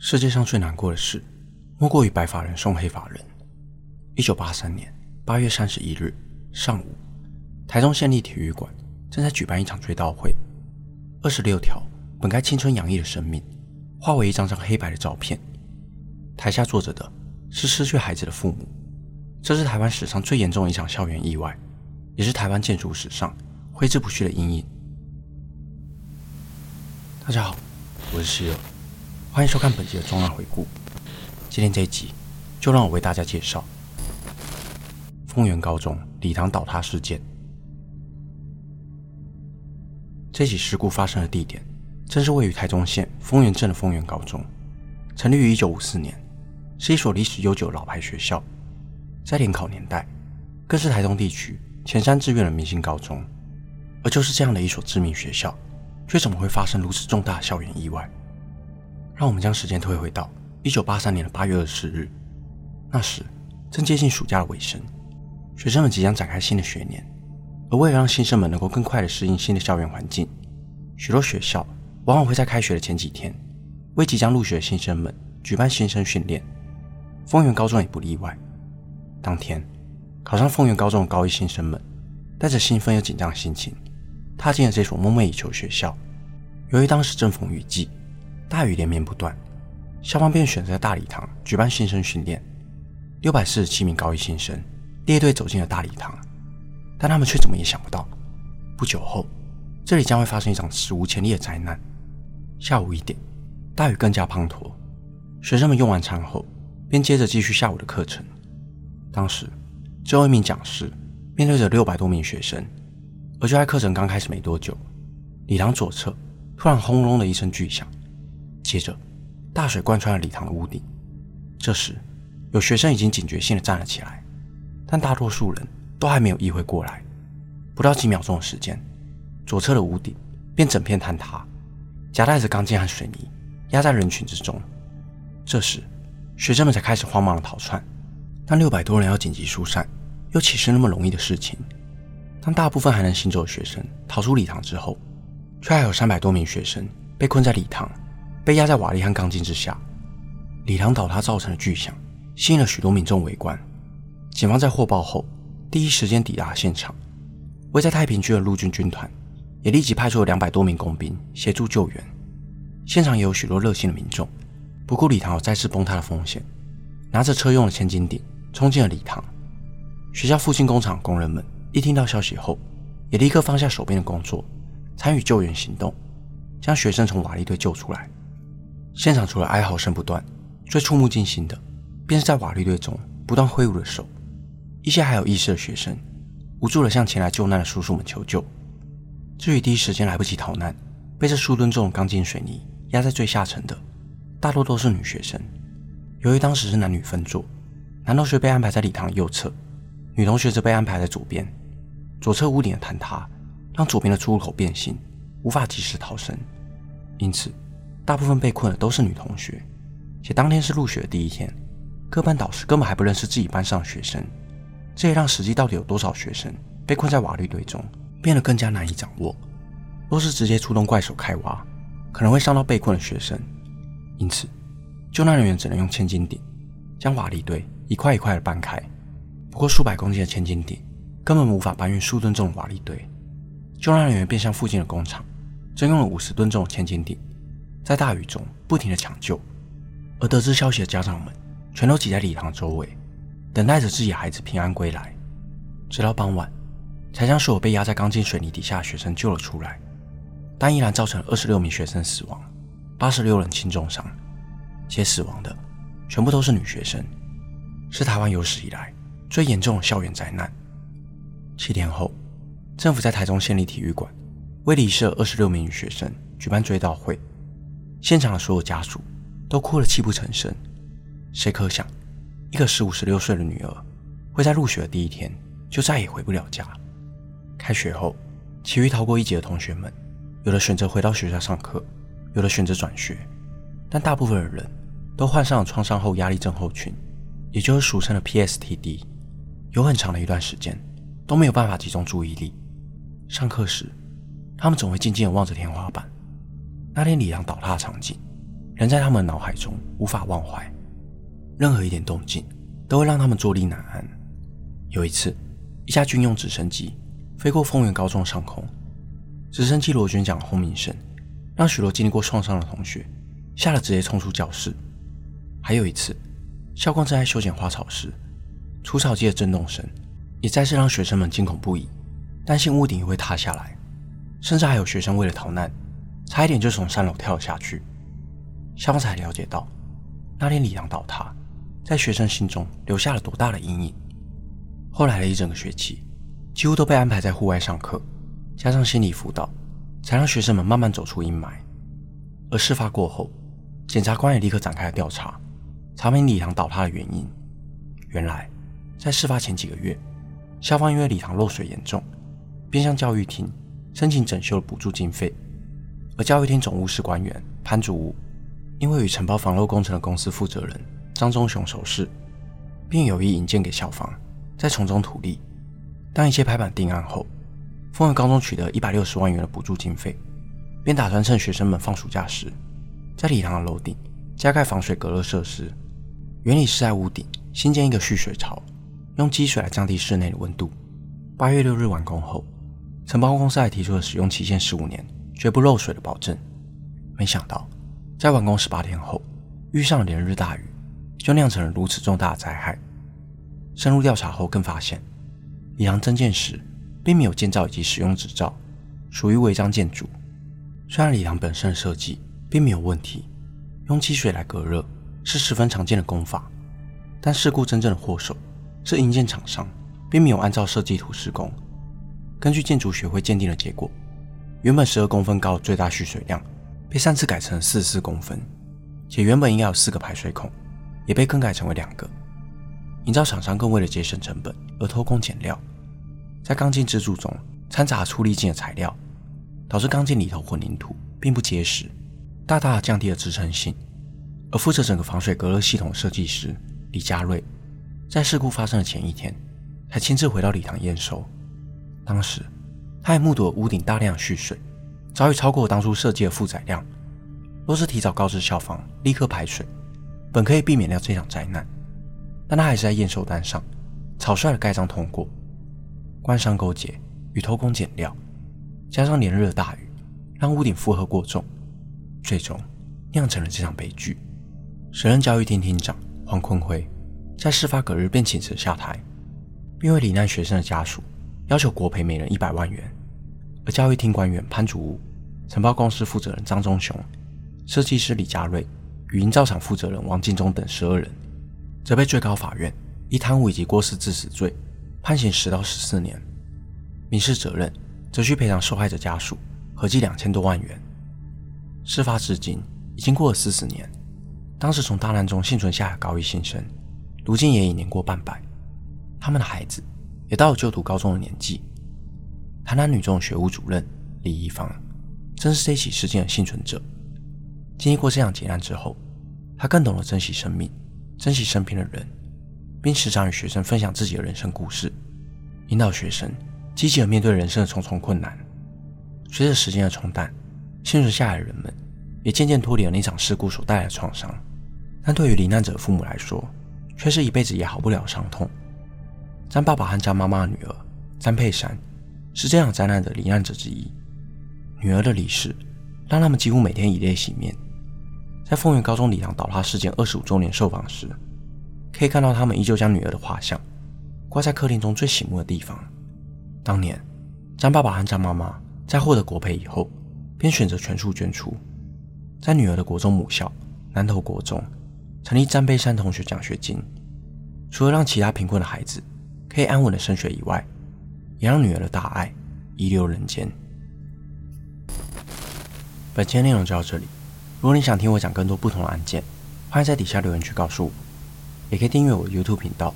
世界上最难过的事，莫过于白发人送黑发人。一九八三年八月三十一日上午，台中县立体育馆正在举办一场追悼会。二十六条本该青春洋溢的生命，化为一张张黑白的照片。台下坐着的是失去孩子的父母。这是台湾史上最严重的一场校园意外，也是台湾建筑史上挥之不去的阴影。大家好，我是希尔，欢迎收看本集的重案回顾。今天这一集，就让我为大家介绍丰原高中礼堂倒塌事件。这起事故发生的地点，正是位于台中县丰原镇的丰原高中，成立于一九五四年，是一所历史悠久的老牌学校，在联考年代，更是台东地区前三志愿的明星高中。而就是这样的一所知名学校，却怎么会发生如此重大校园意外？让我们将时间推回到一九八三年的八月二十日，那时正接近暑假的尾声，学生们即将展开新的学年。而为了让新生们能够更快地适应新的校园环境，许多学校往往会在开学的前几天，为即将入学的新生们举办新生训练。丰原高中也不例外。当天，考上丰原高中的高一新生们，带着兴奋又紧张的心情，踏进了这所梦寐以求学校。由于当时正逢雨季，大雨连绵不断，校方便选择在大礼堂举办新生训练。六百四十七名高一新生列队走进了大礼堂。但他们却怎么也想不到，不久后，这里将会发生一场史无前例的灾难。下午一点，大雨更加滂沱，学生们用完餐后，便接着继续下午的课程。当时，最后一名讲师面对着六百多名学生，而就在课程刚开始没多久，礼堂左侧突然轰隆的一声巨响，接着大水贯穿了礼堂的屋顶。这时，有学生已经警觉性的站了起来，但大多数人。都还没有意会过来，不到几秒钟的时间，左侧的屋顶便整片坍塌，夹带着钢筋和水泥压在人群之中。这时，学生们才开始慌忙的逃窜。但六百多人要紧急疏散，又岂是那么容易的事情？当大部分还能行走的学生逃出礼堂之后，却还有三百多名学生被困在礼堂，被压在瓦砾和钢筋之下。礼堂倒塌造成的巨响，吸引了许多民众围观。警方在获报后，第一时间抵达现场，位在太平区的陆军军团也立即派出了两百多名工兵协助救援。现场也有许多热心的民众，不顾礼堂有再次崩塌的风险，拿着车用的千斤顶冲进了礼堂。学校附近工厂工人们一听到消息后，也立刻放下手边的工作，参与救援行动，将学生从瓦砾堆救出来。现场除了哀嚎声不断，最触目惊心的，便是在瓦砾堆中不断挥舞的手。一些还有意识的学生无助地向前来救难的叔叔们求救。至于第一时间来不及逃难，被这数吨重的钢筋水泥压在最下层的，大多都是女学生。由于当时是男女分座，男同学被安排在礼堂右侧，女同学则被安排在左边。左侧屋顶的坍塌让左边的出入口变形，无法及时逃生，因此大部分被困的都是女同学。且当天是入学的第一天，各班导师根本还不认识自己班上的学生。这也让实际到底有多少学生被困在瓦砾堆中变得更加难以掌握。若是直接出动怪手开挖，可能会伤到被困的学生，因此救难人员只能用千斤顶将瓦砾堆一块一块的搬开。不过数百公斤的千斤顶根本无法搬运数吨重的瓦砾堆，救难人员便向附近的工厂征用了五十吨重的千斤顶，在大雨中不停地抢救。而得知消息的家长们全都挤在礼堂周围。等待着自己孩子平安归来，直到傍晚，才将所有被压在钢筋水泥底下的学生救了出来，但依然造成二十六名学生死亡，八十六人轻重伤，且死亡的全部都是女学生，是台湾有史以来最严重的校园灾难。七天后，政府在台中县立体育馆为离世的二十六名女学生举办追悼会，现场的所有家属都哭得泣不成声。谁可想，一个十五、十六岁的女儿，会在入学的第一天就再也回不了家。开学后，其余逃过一劫的同学们，有的选择回到学校上课，有的选择转学，但大部分的人都患上了创伤后压力症候群，也就是俗称的 PSTD。有很长的一段时间都没有办法集中注意力。上课时，他们总会静静地望着天花板。那天李阳倒塌的场景，仍在他们脑海中无法忘怀。任何一点动静都会让他们坐立难安。有一次，一架军用直升机飞过丰原高中上空，直升机螺旋桨轰鸣声让许多经历过创伤的同学吓得直接冲出教室。还有一次，校工正在修剪花草时，除草机的震动声也再次让学生们惊恐不已，担心屋顶会塌下来，甚至还有学生为了逃难，差一点就从三楼跳了下去。校方才了解到，那天礼堂倒塌。在学生心中留下了多大的阴影？后来的一整个学期，几乎都被安排在户外上课，加上心理辅导，才让学生们慢慢走出阴霾。而事发过后，检察官也立刻展开了调查，查明礼堂倒塌的原因。原来，在事发前几个月，校方因为礼堂漏水严重，便向教育厅申请整修的补助经费，而教育厅总务室官员潘祖武，因为与承包防漏工程的公司负责人。张忠雄熟识，并有意引荐给校方，再从中图利。当一切拍板定案后，丰原高中取得一百六十万元的补助经费，便打算趁学生们放暑假时，在礼堂的楼顶加盖防水隔热设施。原理是在屋顶新建一个蓄水槽，用积水来降低室内的温度。八月六日完工后，承包公司还提出了使用期限十五年、绝不漏水的保证。没想到，在完工十八天后，遇上连日大雨。就酿成了如此重大的灾害。深入调查后，更发现礼堂增建时并没有建造以及使用执照，属于违章建筑。虽然礼堂本身的设计并没有问题，用积水来隔热是十分常见的工法，但事故真正的祸首是营建厂商，并没有按照设计图施工。根据建筑学会鉴定的结果，原本十二公分高最大蓄水量被擅自改成四十四公分，且原本应该有四个排水孔。也被更改成为两个。营造厂商更为了节省成本而偷工减料，在钢筋支柱中掺杂粗粒径的材料，导致钢筋里头混凝土并不结实，大大降低了支撑性。而负责整个防水隔热系统设计师李佳瑞，在事故发生的前一天，才亲自回到礼堂验收。当时，他还目睹了屋顶大量蓄水，早已超过当初设计的负载量。若是提早告知校方，立刻排水。本可以避免掉这场灾难，但他还是在验收单上草率的盖章通过。官商勾结与偷工减料，加上连日的大雨，让屋顶负荷过重，最终酿成了这场悲剧。时任教育厅厅长黄坤辉在事发隔日便请辞下台，并为罹难学生的家属要求国赔每人一百万元。而教育厅官员潘祖武、承包公司负责人张忠雄、设计师李家瑞。与营造厂负责人王进忠等十二人，则被最高法院以贪污以及过失致死罪判刑十到十四年，民事责任则需赔偿受害者家属合计两千多万元。事发至今已经过了四十年，当时从大难中幸存下来的高一新生，如今也已年过半百，他们的孩子也到了就读高中的年纪。台南女中学务主任李宜芳，正是这起事件的幸存者。经历过这样劫难之后，她更懂得珍惜生命，珍惜身边的人，并时常与学生分享自己的人生故事，引导学生积极地面对人生的重重困难。随着时间的冲淡，幸存下来的人们也渐渐脱离了那场事故所带来的创伤。但对于罹难者父母来说，却是一辈子也好不了的伤痛。詹爸爸和詹妈妈的女儿詹佩珊是这场灾难的罹难者之一。女儿的离世让他们几乎每天以泪洗面。在丰原高中礼堂倒塌事件二十五周年受访时，可以看到他们依旧将女儿的画像挂在客厅中最醒目的地方。当年，詹爸爸和詹妈妈在获得国赔以后，便选择全数捐出，在女儿的国中母校南投国中成立詹佩珊同学奖学金，除了让其他贫困的孩子可以安稳的升学以外，也让女儿的大爱遗留人间。本期内容就到这里。如果你想听我讲更多不同的案件，欢迎在底下留言区告诉我，也可以订阅我的 YouTube 频道，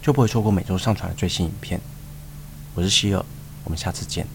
就不会错过每周上传的最新影片。我是希尔，我们下次见。